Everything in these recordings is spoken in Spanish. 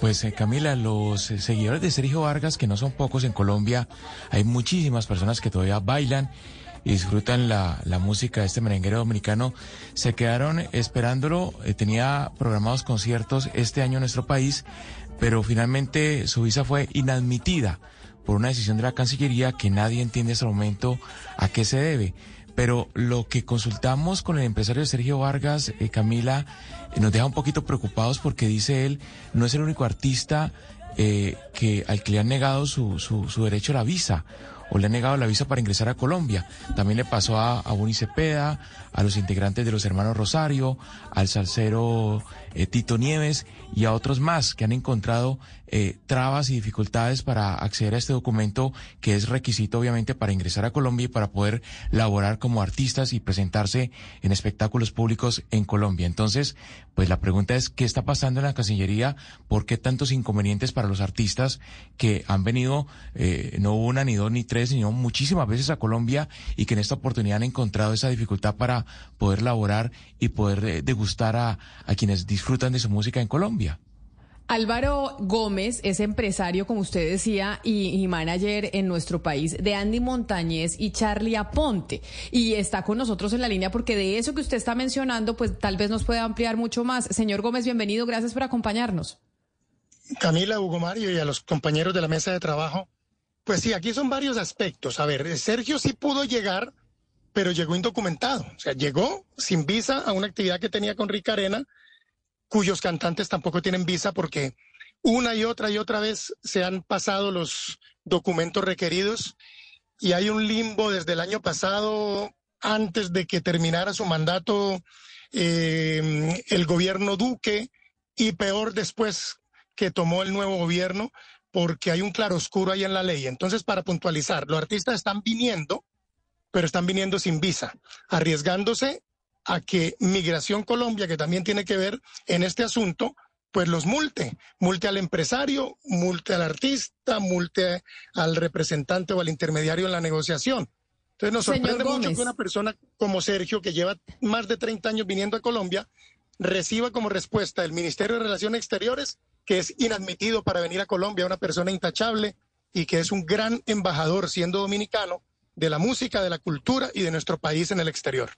Pues eh, Camila, los eh, seguidores de Sergio Vargas, que no son pocos en Colombia, hay muchísimas personas que todavía bailan y disfrutan la, la música de este merenguero dominicano, se quedaron esperándolo, eh, tenía programados conciertos este año en nuestro país, pero finalmente su visa fue inadmitida por una decisión de la Cancillería que nadie entiende hasta el momento a qué se debe. Pero lo que consultamos con el empresario Sergio Vargas, eh, Camila, eh, nos deja un poquito preocupados porque dice él, no es el único artista eh, que al que le han negado su, su, su derecho a la visa le han negado la visa para ingresar a Colombia. También le pasó a, a Buni Cepeda, a los integrantes de los hermanos Rosario, al salsero eh, Tito Nieves y a otros más que han encontrado eh, trabas y dificultades para acceder a este documento que es requisito obviamente para ingresar a Colombia y para poder laborar como artistas y presentarse en espectáculos públicos en Colombia. Entonces, pues la pregunta es, ¿qué está pasando en la Cancillería? ¿Por qué tantos inconvenientes para los artistas que han venido, eh, no una, ni dos, ni tres, sino muchísimas veces a Colombia y que en esta oportunidad han encontrado esa dificultad para poder laborar y poder eh, degustar a, a quienes disfrutan de su música en Colombia? Álvaro Gómez es empresario, como usted decía, y, y, manager en nuestro país de Andy Montañez y Charlie Aponte. Y está con nosotros en la línea porque de eso que usted está mencionando, pues tal vez nos puede ampliar mucho más. Señor Gómez, bienvenido. Gracias por acompañarnos. Camila, Hugo Mario y a los compañeros de la mesa de trabajo. Pues sí, aquí son varios aspectos. A ver, Sergio sí pudo llegar, pero llegó indocumentado. O sea, llegó sin visa a una actividad que tenía con Rica Arena cuyos cantantes tampoco tienen visa porque una y otra y otra vez se han pasado los documentos requeridos y hay un limbo desde el año pasado, antes de que terminara su mandato eh, el gobierno Duque y peor después que tomó el nuevo gobierno, porque hay un claroscuro ahí en la ley. Entonces, para puntualizar, los artistas están viniendo, pero están viniendo sin visa, arriesgándose a que Migración Colombia, que también tiene que ver en este asunto, pues los multe, multe al empresario, multe al artista, multe al representante o al intermediario en la negociación. Entonces nos sorprende mucho que una persona como Sergio, que lleva más de 30 años viniendo a Colombia, reciba como respuesta del Ministerio de Relaciones Exteriores que es inadmitido para venir a Colombia, una persona intachable y que es un gran embajador siendo dominicano de la música, de la cultura y de nuestro país en el exterior.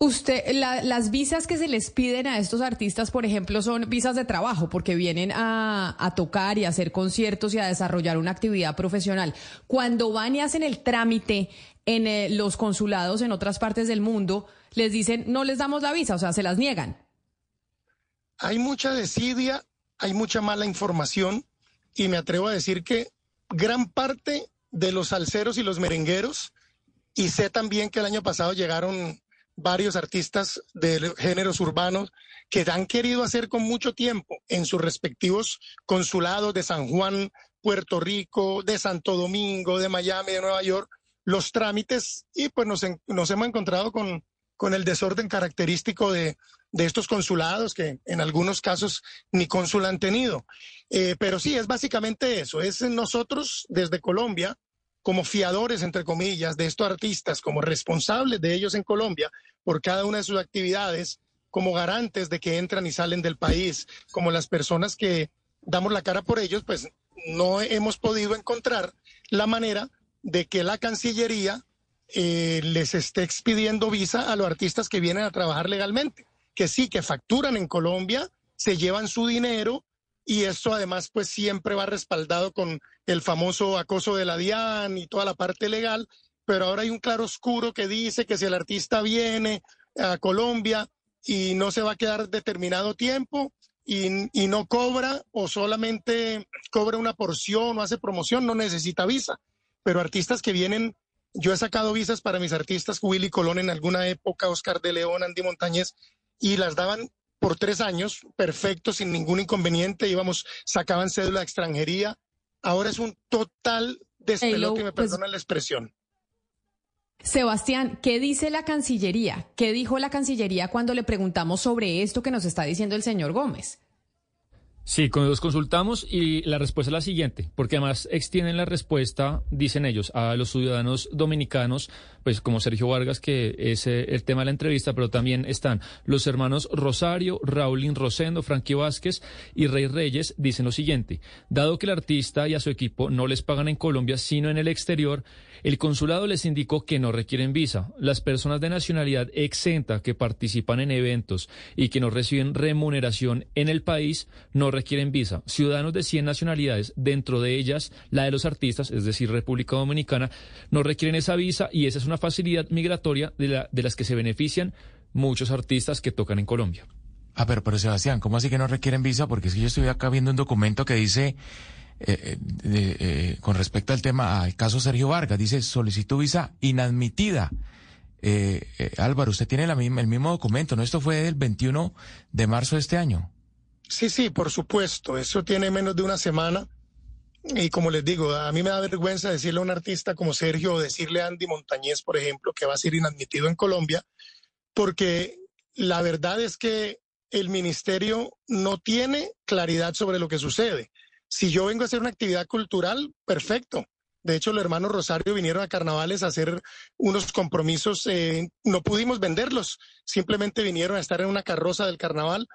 Usted, la, las visas que se les piden a estos artistas, por ejemplo, son visas de trabajo, porque vienen a, a, tocar y a hacer conciertos y a desarrollar una actividad profesional. Cuando van y hacen el trámite en eh, los consulados en otras partes del mundo, les dicen, no les damos la visa, o sea, se las niegan. Hay mucha desidia, hay mucha mala información, y me atrevo a decir que gran parte de los salseros y los merengueros, y sé también que el año pasado llegaron varios artistas de géneros urbanos que han querido hacer con mucho tiempo en sus respectivos consulados de San Juan, Puerto Rico, de Santo Domingo, de Miami, de Nueva York, los trámites y pues nos, nos hemos encontrado con, con el desorden característico de, de, estos consulados que en algunos casos ni cónsul han tenido. Eh, pero sí, es básicamente eso, es nosotros desde Colombia como fiadores, entre comillas, de estos artistas, como responsables de ellos en Colombia por cada una de sus actividades, como garantes de que entran y salen del país, como las personas que damos la cara por ellos, pues no hemos podido encontrar la manera de que la Cancillería eh, les esté expidiendo visa a los artistas que vienen a trabajar legalmente, que sí, que facturan en Colombia, se llevan su dinero y esto además pues siempre va respaldado con el famoso acoso de la DIAN y toda la parte legal, pero ahora hay un claro oscuro que dice que si el artista viene a Colombia y no se va a quedar determinado tiempo y, no cobra o solamente cobra una porción o hace promoción, no necesita visa. Pero artistas que vienen, yo he sacado visas para mis artistas, Willy Colón en alguna época, Oscar de León, Andy Montañez, y las daban por tres años, perfecto, sin ningún inconveniente, íbamos, sacaban cédula de extranjería. Ahora es un total despelote, me pues, perdonan la expresión. Sebastián, ¿qué dice la Cancillería? ¿Qué dijo la Cancillería cuando le preguntamos sobre esto que nos está diciendo el señor Gómez? Sí, con los consultamos y la respuesta es la siguiente, porque además extienden la respuesta, dicen ellos, a los ciudadanos dominicanos, pues como Sergio Vargas, que es eh, el tema de la entrevista, pero también están los hermanos Rosario, Raulín Rosendo, Frankie Vázquez y Rey Reyes, dicen lo siguiente, dado que el artista y a su equipo no les pagan en Colombia, sino en el exterior, el consulado les indicó que no requieren visa. Las personas de nacionalidad exenta que participan en eventos y que no reciben remuneración en el país no requieren visa. Ciudadanos de 100 nacionalidades, dentro de ellas la de los artistas, es decir, República Dominicana, no requieren esa visa y esa es una facilidad migratoria de, la, de las que se benefician muchos artistas que tocan en Colombia. Ah, pero, pero Sebastián, ¿cómo así que no requieren visa? Porque es que yo estoy acá viendo un documento que dice eh, eh, eh, con respecto al tema, al caso Sergio Vargas, dice solicitó visa inadmitida. Álvaro, usted tiene la misma, el mismo documento, ¿no? Esto fue el 21 de marzo de este año. Sí, sí, por supuesto. Eso tiene menos de una semana. Y como les digo, a mí me da vergüenza decirle a un artista como Sergio o decirle a Andy Montañez, por ejemplo, que va a ser inadmitido en Colombia, porque la verdad es que el ministerio no tiene claridad sobre lo que sucede. Si yo vengo a hacer una actividad cultural, perfecto. De hecho, los hermanos Rosario vinieron a carnavales a hacer unos compromisos, eh, no pudimos venderlos, simplemente vinieron a estar en una carroza del carnaval.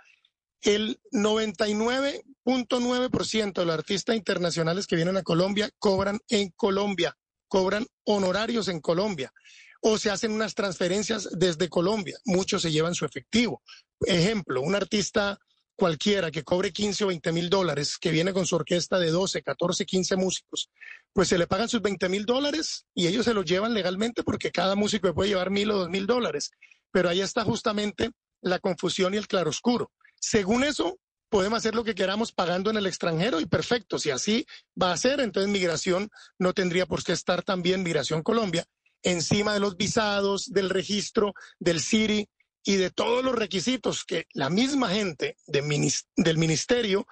El 99.9% de los artistas internacionales que vienen a Colombia cobran en Colombia, cobran honorarios en Colombia o se hacen unas transferencias desde Colombia. Muchos se llevan su efectivo. Ejemplo, un artista cualquiera que cobre 15 o 20 mil dólares, que viene con su orquesta de 12, 14, 15 músicos, pues se le pagan sus 20 mil dólares y ellos se los llevan legalmente porque cada músico puede llevar mil o dos mil dólares. Pero ahí está justamente la confusión y el claroscuro. Según eso, podemos hacer lo que queramos pagando en el extranjero y perfecto. Si así va a ser, entonces migración no tendría por qué estar también Migración Colombia encima de los visados, del registro, del CIRI y de todos los requisitos que la misma gente del ministerio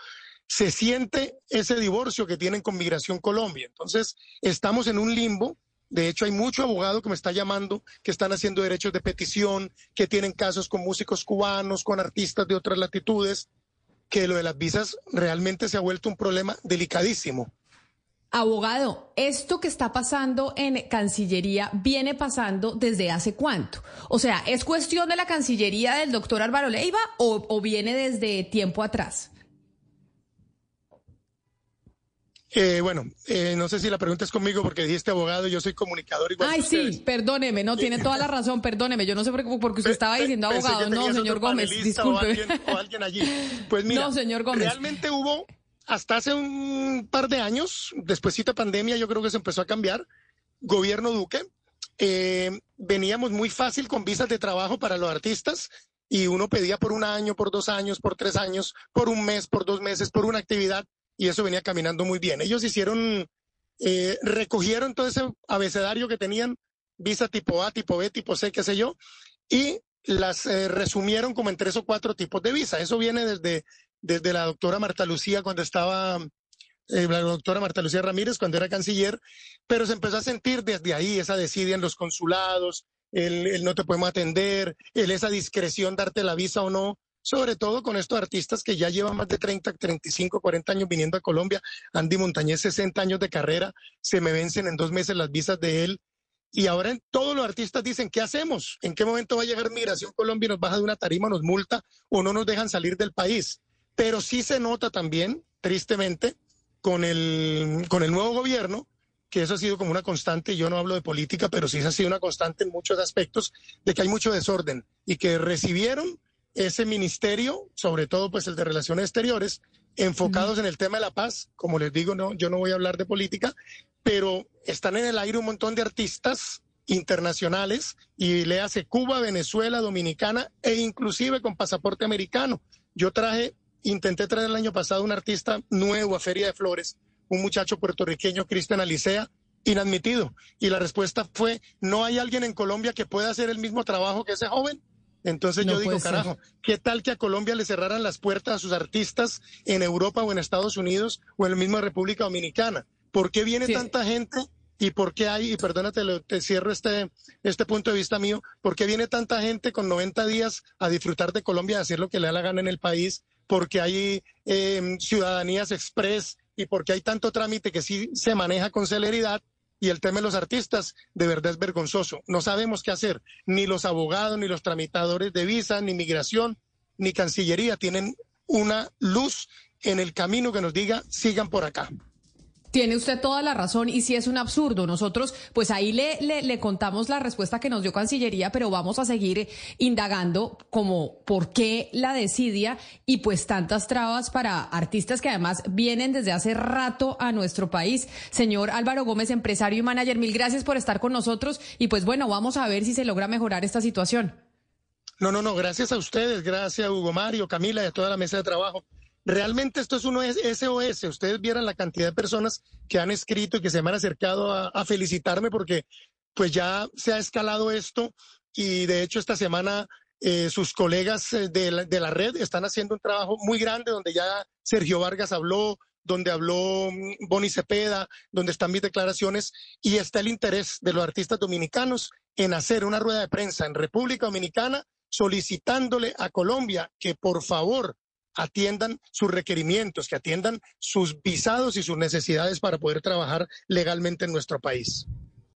se siente ese divorcio que tienen con Migración Colombia. Entonces, estamos en un limbo. De hecho, hay mucho abogado que me está llamando, que están haciendo derechos de petición, que tienen casos con músicos cubanos, con artistas de otras latitudes, que lo de las visas realmente se ha vuelto un problema delicadísimo. Abogado, esto que está pasando en Cancillería viene pasando desde hace cuánto? O sea, ¿es cuestión de la Cancillería del doctor Álvaro Leiva o, viene desde tiempo atrás? Eh, bueno, eh, no sé si la pregunta es conmigo porque dijiste abogado, yo soy comunicador igual. Ay, sí, perdóneme, no, tiene toda la razón, perdóneme, yo no sé por qué, porque usted estaba diciendo abogado, no, señor Gómez, disculpe. O alguien, allí. Pues mira, no, señor Gómez. realmente hubo hasta hace un par de años, después de pandemia, yo creo que se empezó a cambiar. Gobierno Duque, eh, veníamos muy fácil con visas de trabajo para los artistas y uno pedía por un año, por dos años, por tres años, por un mes, por dos meses, por una actividad y eso venía caminando muy bien. Ellos hicieron, eh, recogieron todo ese abecedario que tenían, visa tipo A, tipo B, tipo C, qué sé yo, y las eh, resumieron como en tres o cuatro tipos de visa. Eso viene desde desde la doctora Marta Lucía cuando estaba, eh, la doctora Marta Lucía Ramírez cuando era canciller, pero se empezó a sentir desde ahí esa desidia en los consulados, el, no te podemos atender, el esa discreción darte la visa o no, sobre todo con estos artistas que ya llevan más de 30, 35, 40 años viniendo a Colombia. Andy Montañez, 60 años de carrera, se me vencen en dos meses las visas de él. Y ahora todos los artistas dicen, ¿qué hacemos? ¿En qué momento va a llegar Migración Colombia y nos baja de una tarima, nos multa o no nos dejan salir del país? pero sí se nota también, tristemente, con el, con el nuevo gobierno, que eso ha sido como una constante, yo no hablo de política, pero sí ha sido una constante en muchos aspectos, de que hay mucho desorden y que recibieron ese ministerio, sobre todo pues el de Relaciones Exteriores, enfocados en el tema de la paz. Como les digo, no, yo no voy a hablar de política, pero están en el aire un montón de artistas internacionales y le hace Cuba, Venezuela, Dominicana e inclusive con pasaporte americano. Yo traje Intenté traer el año pasado un artista nuevo a Feria de Flores, un muchacho puertorriqueño, Cristian Alicea, inadmitido. Y la respuesta fue, no hay alguien en Colombia que pueda hacer el mismo trabajo que ese joven. Entonces yo digo, carajo, ¿qué tal que a Colombia le cerraran las puertas a sus artistas en Europa o en Estados Unidos o en la misma República Dominicana? ¿Por qué viene tanta gente y por qué hay, y perdónate, te cierro este, este punto de vista mío, por qué viene tanta gente con 90 días a disfrutar de Colombia, a hacer lo que le da la gana en el país porque hay em, ciudadanías express y porque hay tanto trámite que sí se maneja con celeridad. Y el tema de los artistas de verdad es vergonzoso. No sabemos qué hacer. Ni los abogados, ni los tramitadores de visa, ni migración, ni Cancillería tienen una luz en el camino que nos diga sigan por acá. Tiene usted toda la razón y si es un absurdo. Nosotros, pues ahí le, le, contamos la respuesta que nos dio Cancillería, pero vamos a seguir indagando como por qué la desidia y pues tantas trabas para artistas que además vienen desde hace rato a nuestro país. Señor Álvaro Gómez, empresario y manager, mil gracias por estar con nosotros y pues bueno, vamos a ver si se logra mejorar esta situación. No, no, no, gracias a ustedes, gracias a Hugo Mario, Camila y a toda la mesa de trabajo. Realmente esto es uno SOS. Ustedes vieran la cantidad de personas que han escrito y que se me han acercado a, felicitarme porque pues ya se ha escalado esto y de hecho esta semana eh, sus colegas eh, de la, de la, red están haciendo un trabajo muy grande donde ya Sergio Vargas habló, donde habló mm, Boni Cepeda, donde están mis declaraciones y está el interés de los artistas dominicanos en hacer una rueda de prensa en República Dominicana solicitándole a Colombia que por favor atiendan sus requerimientos, que atiendan sus visados y sus necesidades para poder trabajar legalmente en nuestro país.